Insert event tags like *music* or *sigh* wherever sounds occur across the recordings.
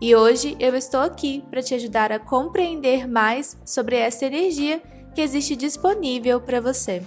E hoje eu estou aqui para te ajudar a compreender mais sobre essa energia que existe disponível para você.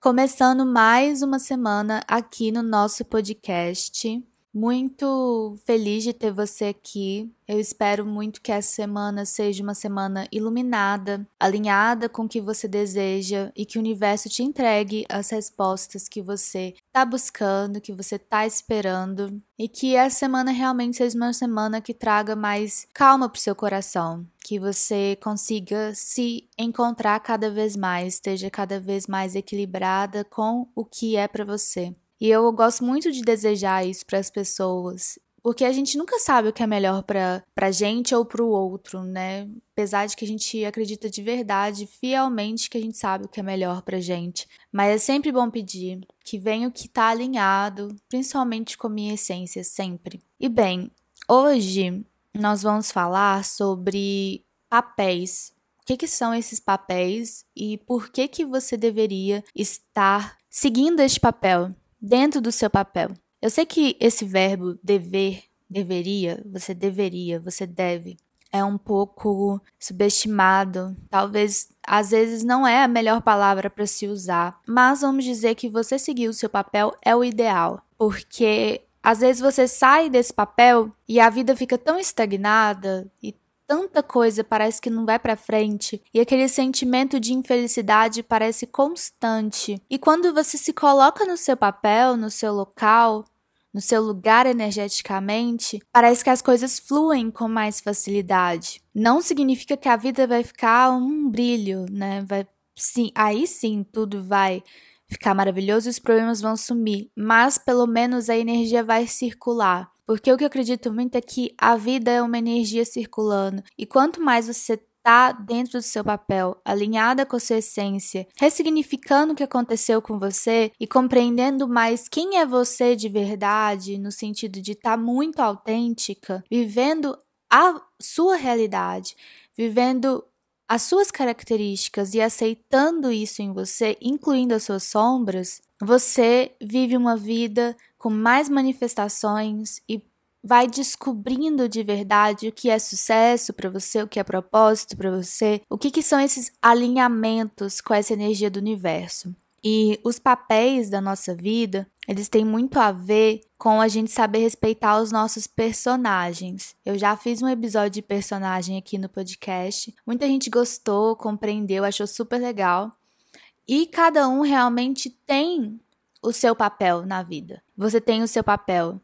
Começando mais uma semana aqui no nosso podcast. Muito feliz de ter você aqui. Eu espero muito que essa semana seja uma semana iluminada, alinhada com o que você deseja e que o universo te entregue as respostas que você está buscando, que você está esperando e que essa semana realmente seja uma semana que traga mais calma para o seu coração, que você consiga se encontrar cada vez mais, esteja cada vez mais equilibrada com o que é para você. E eu gosto muito de desejar isso para as pessoas, porque a gente nunca sabe o que é melhor para pra gente ou para o outro, né? Apesar de que a gente acredita de verdade, fielmente, que a gente sabe o que é melhor pra gente. Mas é sempre bom pedir que venha o que tá alinhado, principalmente com a minha essência, sempre. E bem, hoje nós vamos falar sobre papéis. O que, que são esses papéis e por que, que você deveria estar seguindo este papel? Dentro do seu papel. Eu sei que esse verbo dever, deveria, você deveria, você deve, é um pouco subestimado. Talvez às vezes não é a melhor palavra para se usar, mas vamos dizer que você seguir o seu papel é o ideal, porque às vezes você sai desse papel e a vida fica tão estagnada e tanta coisa parece que não vai para frente e aquele sentimento de infelicidade parece constante. E quando você se coloca no seu papel, no seu local, no seu lugar energeticamente, parece que as coisas fluem com mais facilidade. Não significa que a vida vai ficar um brilho, né? Vai sim, aí sim tudo vai ficar maravilhoso e os problemas vão sumir, mas pelo menos a energia vai circular. Porque o que eu acredito muito é que a vida é uma energia circulando. E quanto mais você está dentro do seu papel, alinhada com a sua essência, ressignificando o que aconteceu com você e compreendendo mais quem é você de verdade, no sentido de estar tá muito autêntica, vivendo a sua realidade, vivendo as suas características e aceitando isso em você, incluindo as suas sombras, você vive uma vida com mais manifestações e vai descobrindo de verdade o que é sucesso para você, o que é propósito para você, o que, que são esses alinhamentos com essa energia do universo. E os papéis da nossa vida, eles têm muito a ver com a gente saber respeitar os nossos personagens. Eu já fiz um episódio de personagem aqui no podcast. Muita gente gostou, compreendeu, achou super legal. E cada um realmente tem o seu papel na vida. Você tem o seu papel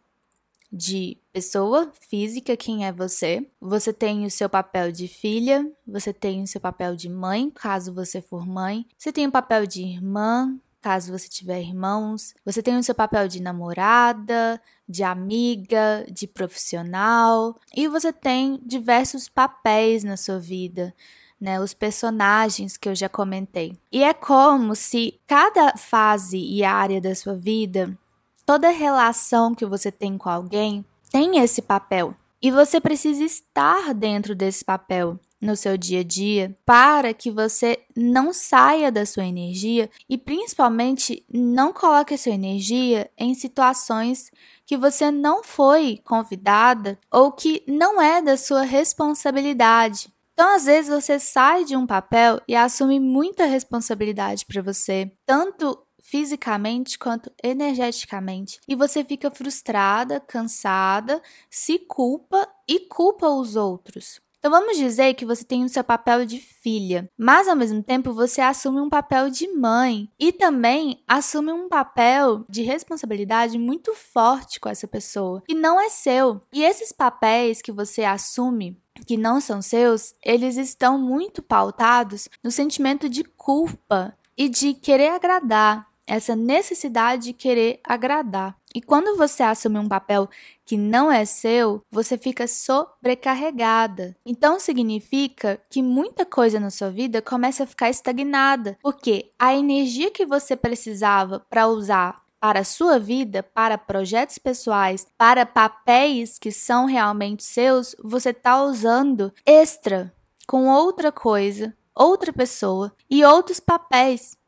de pessoa física, quem é você. Você tem o seu papel de filha, você tem o seu papel de mãe, caso você for mãe. Você tem o papel de irmã, caso você tiver irmãos. Você tem o seu papel de namorada, de amiga, de profissional. E você tem diversos papéis na sua vida né, os personagens que eu já comentei. E é como se cada fase e área da sua vida, toda relação que você tem com alguém, tem esse papel. E você precisa estar dentro desse papel no seu dia a dia para que você não saia da sua energia e principalmente não coloque a sua energia em situações que você não foi convidada ou que não é da sua responsabilidade. Então, às vezes, você sai de um papel e assume muita responsabilidade para você, tanto fisicamente quanto energeticamente. E você fica frustrada, cansada, se culpa e culpa os outros. Então vamos dizer que você tem o seu papel de filha, mas ao mesmo tempo você assume um papel de mãe e também assume um papel de responsabilidade muito forte com essa pessoa, que não é seu. E esses papéis que você assume que não são seus, eles estão muito pautados no sentimento de culpa e de querer agradar, essa necessidade de querer agradar. E quando você assume um papel que não é seu, você fica sobrecarregada. Então significa que muita coisa na sua vida começa a ficar estagnada, porque a energia que você precisava para usar para a sua vida, para projetos pessoais, para papéis que são realmente seus, você está usando extra com outra coisa, outra pessoa e outros papéis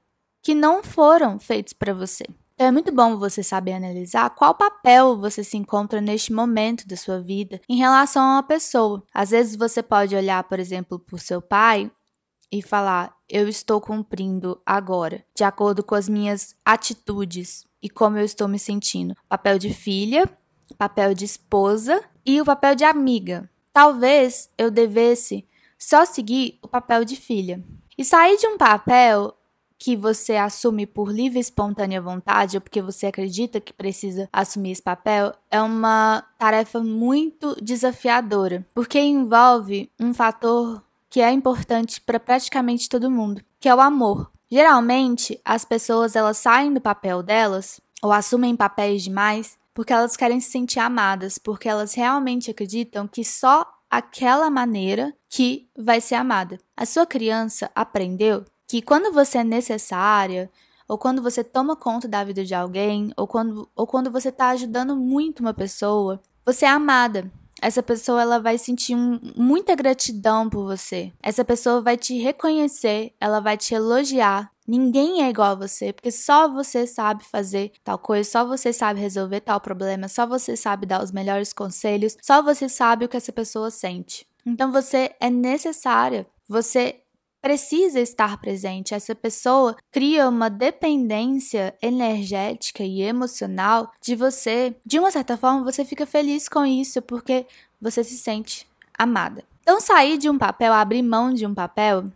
que não foram feitos para você. Então é muito bom você saber analisar qual papel você se encontra neste momento da sua vida em relação a uma pessoa. Às vezes você pode olhar, por exemplo, para o seu pai e falar: Eu estou cumprindo agora, de acordo com as minhas atitudes e como eu estou me sentindo. Papel de filha, papel de esposa e o papel de amiga. Talvez eu devesse só seguir o papel de filha. E sair de um papel que você assume por livre e espontânea vontade ou porque você acredita que precisa assumir esse papel é uma tarefa muito desafiadora, porque envolve um fator que é importante para praticamente todo mundo, que é o amor. Geralmente, as pessoas elas saem do papel delas ou assumem papéis demais porque elas querem se sentir amadas, porque elas realmente acreditam que só aquela maneira que vai ser amada. A sua criança aprendeu que quando você é necessária, ou quando você toma conta da vida de alguém, ou quando, ou quando você está ajudando muito uma pessoa, você é amada. Essa pessoa ela vai sentir um, muita gratidão por você. Essa pessoa vai te reconhecer, ela vai te elogiar. Ninguém é igual a você, porque só você sabe fazer tal coisa, só você sabe resolver tal problema, só você sabe dar os melhores conselhos, só você sabe o que essa pessoa sente. Então você é necessária. Você precisa estar presente. Essa pessoa cria uma dependência energética e emocional de você. De uma certa forma, você fica feliz com isso porque você se sente amada. Então, sair de um papel, abrir mão de um papel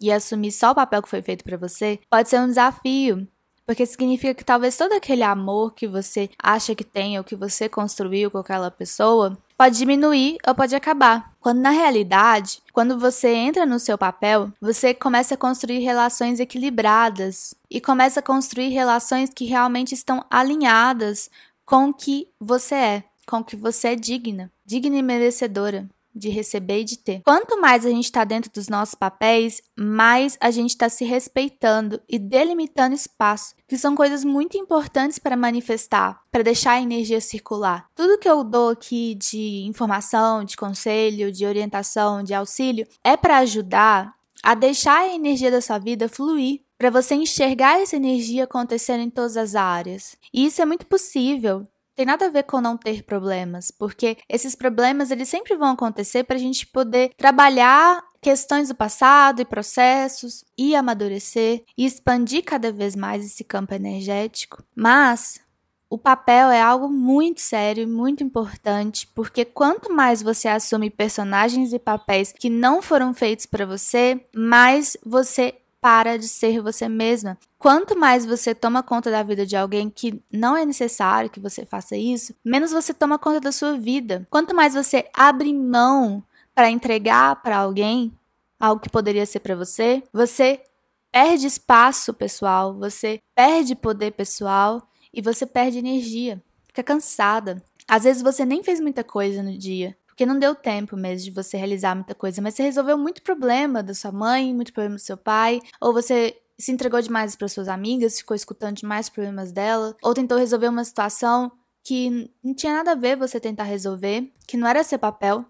e assumir só o papel que foi feito para você pode ser um desafio. Porque significa que talvez todo aquele amor que você acha que tem ou que você construiu com aquela pessoa pode diminuir ou pode acabar. Quando na realidade, quando você entra no seu papel, você começa a construir relações equilibradas e começa a construir relações que realmente estão alinhadas com o que você é, com o que você é digna, digna e merecedora de receber e de ter. Quanto mais a gente está dentro dos nossos papéis, mais a gente está se respeitando e delimitando espaço, que são coisas muito importantes para manifestar, para deixar a energia circular. Tudo que eu dou aqui de informação, de conselho, de orientação, de auxílio, é para ajudar a deixar a energia da sua vida fluir, para você enxergar essa energia acontecendo em todas as áreas. E isso é muito possível tem nada a ver com não ter problemas, porque esses problemas eles sempre vão acontecer para a gente poder trabalhar questões do passado e processos e amadurecer e expandir cada vez mais esse campo energético. Mas o papel é algo muito sério e muito importante, porque quanto mais você assume personagens e papéis que não foram feitos para você, mais você para de ser você mesma. Quanto mais você toma conta da vida de alguém que não é necessário que você faça isso, menos você toma conta da sua vida. Quanto mais você abre mão para entregar para alguém algo que poderia ser para você, você perde espaço pessoal, você perde poder pessoal e você perde energia, fica cansada. Às vezes você nem fez muita coisa no dia, porque não deu tempo mesmo de você realizar muita coisa, mas você resolveu muito problema da sua mãe, muito problema do seu pai, ou você se entregou demais para suas amigas, ficou escutando demais problemas dela, ou tentou resolver uma situação que não tinha nada a ver você tentar resolver, que não era seu papel,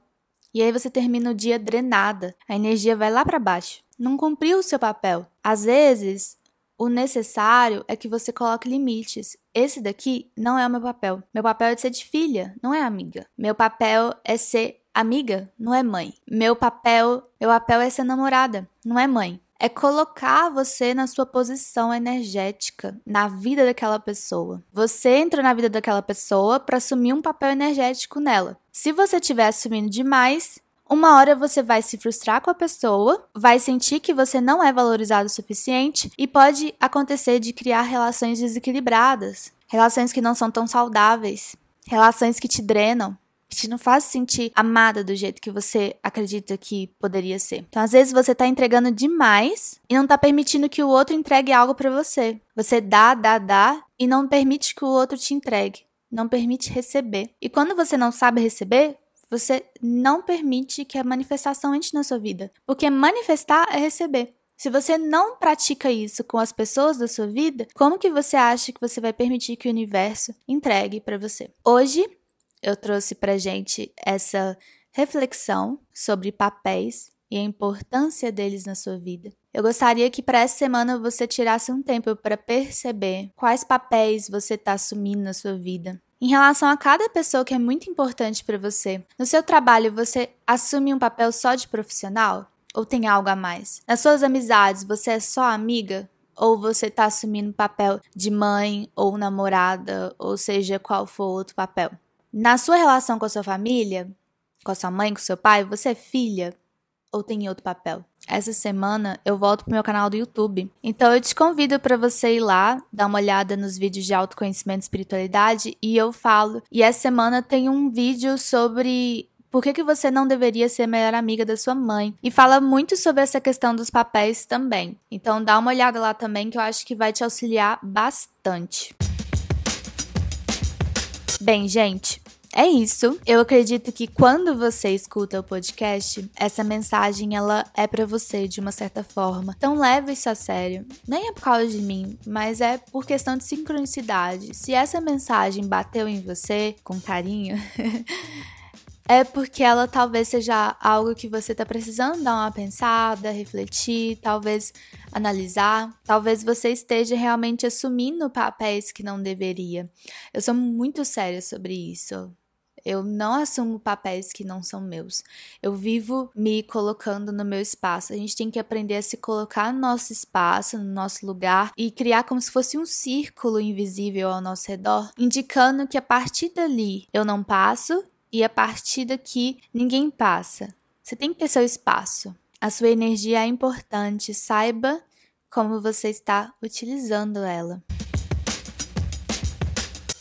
e aí você termina o dia drenada, a energia vai lá para baixo. Não cumpriu o seu papel. Às vezes, o necessário é que você coloque limites. Esse daqui não é o meu papel. Meu papel é de ser de filha, não é amiga. Meu papel é ser amiga, não é mãe. Meu papel, meu papel é ser namorada, não é mãe. é colocar você na sua posição energética, na vida daquela pessoa. Você entrou na vida daquela pessoa para assumir um papel energético nela. Se você estiver assumindo demais, uma hora você vai se frustrar com a pessoa, vai sentir que você não é valorizado o suficiente e pode acontecer de criar relações desequilibradas, relações que não são tão saudáveis, relações que te drenam, que te não fazem sentir amada do jeito que você acredita que poderia ser. Então, às vezes você tá entregando demais e não tá permitindo que o outro entregue algo para você. Você dá, dá, dá e não permite que o outro te entregue. Não permite receber. E quando você não sabe receber, você não permite que a manifestação entre na sua vida. Porque manifestar é receber. Se você não pratica isso com as pessoas da sua vida, como que você acha que você vai permitir que o universo entregue para você? Hoje eu trouxe pra gente essa reflexão sobre papéis e a importância deles na sua vida. Eu gostaria que para essa semana você tirasse um tempo para perceber quais papéis você está assumindo na sua vida. Em relação a cada pessoa que é muito importante para você, no seu trabalho você assume um papel só de profissional? Ou tem algo a mais? Nas suas amizades, você é só amiga? Ou você está assumindo o papel de mãe ou namorada, ou seja, qual for outro papel? Na sua relação com a sua família, com a sua mãe, com o seu pai, você é filha? Ou tem outro papel? Essa semana eu volto pro meu canal do YouTube. Então eu te convido para você ir lá, dar uma olhada nos vídeos de autoconhecimento e espiritualidade e eu falo. E essa semana tem um vídeo sobre por que, que você não deveria ser a melhor amiga da sua mãe? E fala muito sobre essa questão dos papéis também. Então dá uma olhada lá também que eu acho que vai te auxiliar bastante. Bem, gente, é isso. Eu acredito que quando você escuta o podcast, essa mensagem ela é para você de uma certa forma. Então leve isso a sério. Nem é por causa de mim, mas é por questão de sincronicidade. Se essa mensagem bateu em você com carinho, *laughs* é porque ela talvez seja algo que você está precisando dar uma pensada, refletir, talvez analisar. Talvez você esteja realmente assumindo papéis que não deveria. Eu sou muito séria sobre isso. Eu não assumo papéis que não são meus. Eu vivo me colocando no meu espaço. A gente tem que aprender a se colocar no nosso espaço, no nosso lugar e criar como se fosse um círculo invisível ao nosso redor, indicando que a partir dali eu não passo e a partir daqui ninguém passa. Você tem que ter seu espaço. A sua energia é importante, saiba como você está utilizando ela.